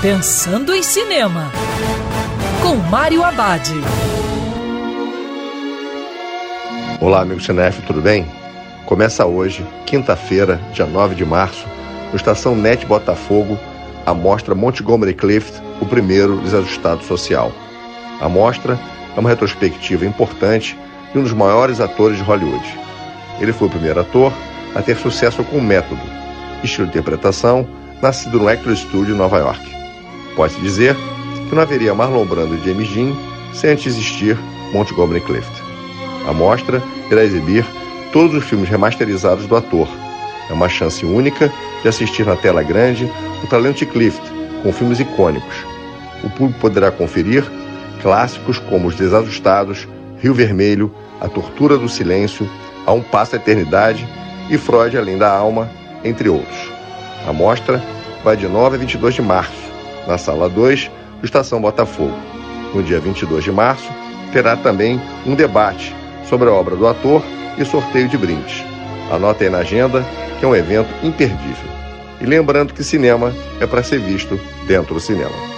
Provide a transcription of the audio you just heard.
Pensando em Cinema, com Mário Abad. Olá, amigo cinef, tudo bem? Começa hoje, quinta-feira, dia 9 de março, no Estação NET Botafogo, a mostra Montgomery Clift, o primeiro desajustado social. A mostra é uma retrospectiva importante de um dos maiores atores de Hollywood. Ele foi o primeiro ator a ter sucesso com o método, estilo de interpretação nascido no Actors Studio Nova York. Pode-se dizer que não haveria Marlon Brando e James Dean sem antes existir Montgomery Clift. A mostra irá exibir todos os filmes remasterizados do ator. É uma chance única de assistir na tela grande o talento de Clift, com filmes icônicos. O público poderá conferir clássicos como Os Desajustados, Rio Vermelho, A Tortura do Silêncio, A Um Passo à Eternidade e Freud Além da Alma, entre outros. A mostra vai de 9 a 22 de março, na Sala 2 do Estação Botafogo. No dia 22 de março, terá também um debate sobre a obra do ator e sorteio de brindes. Anote aí na agenda que é um evento imperdível. E lembrando que cinema é para ser visto dentro do cinema.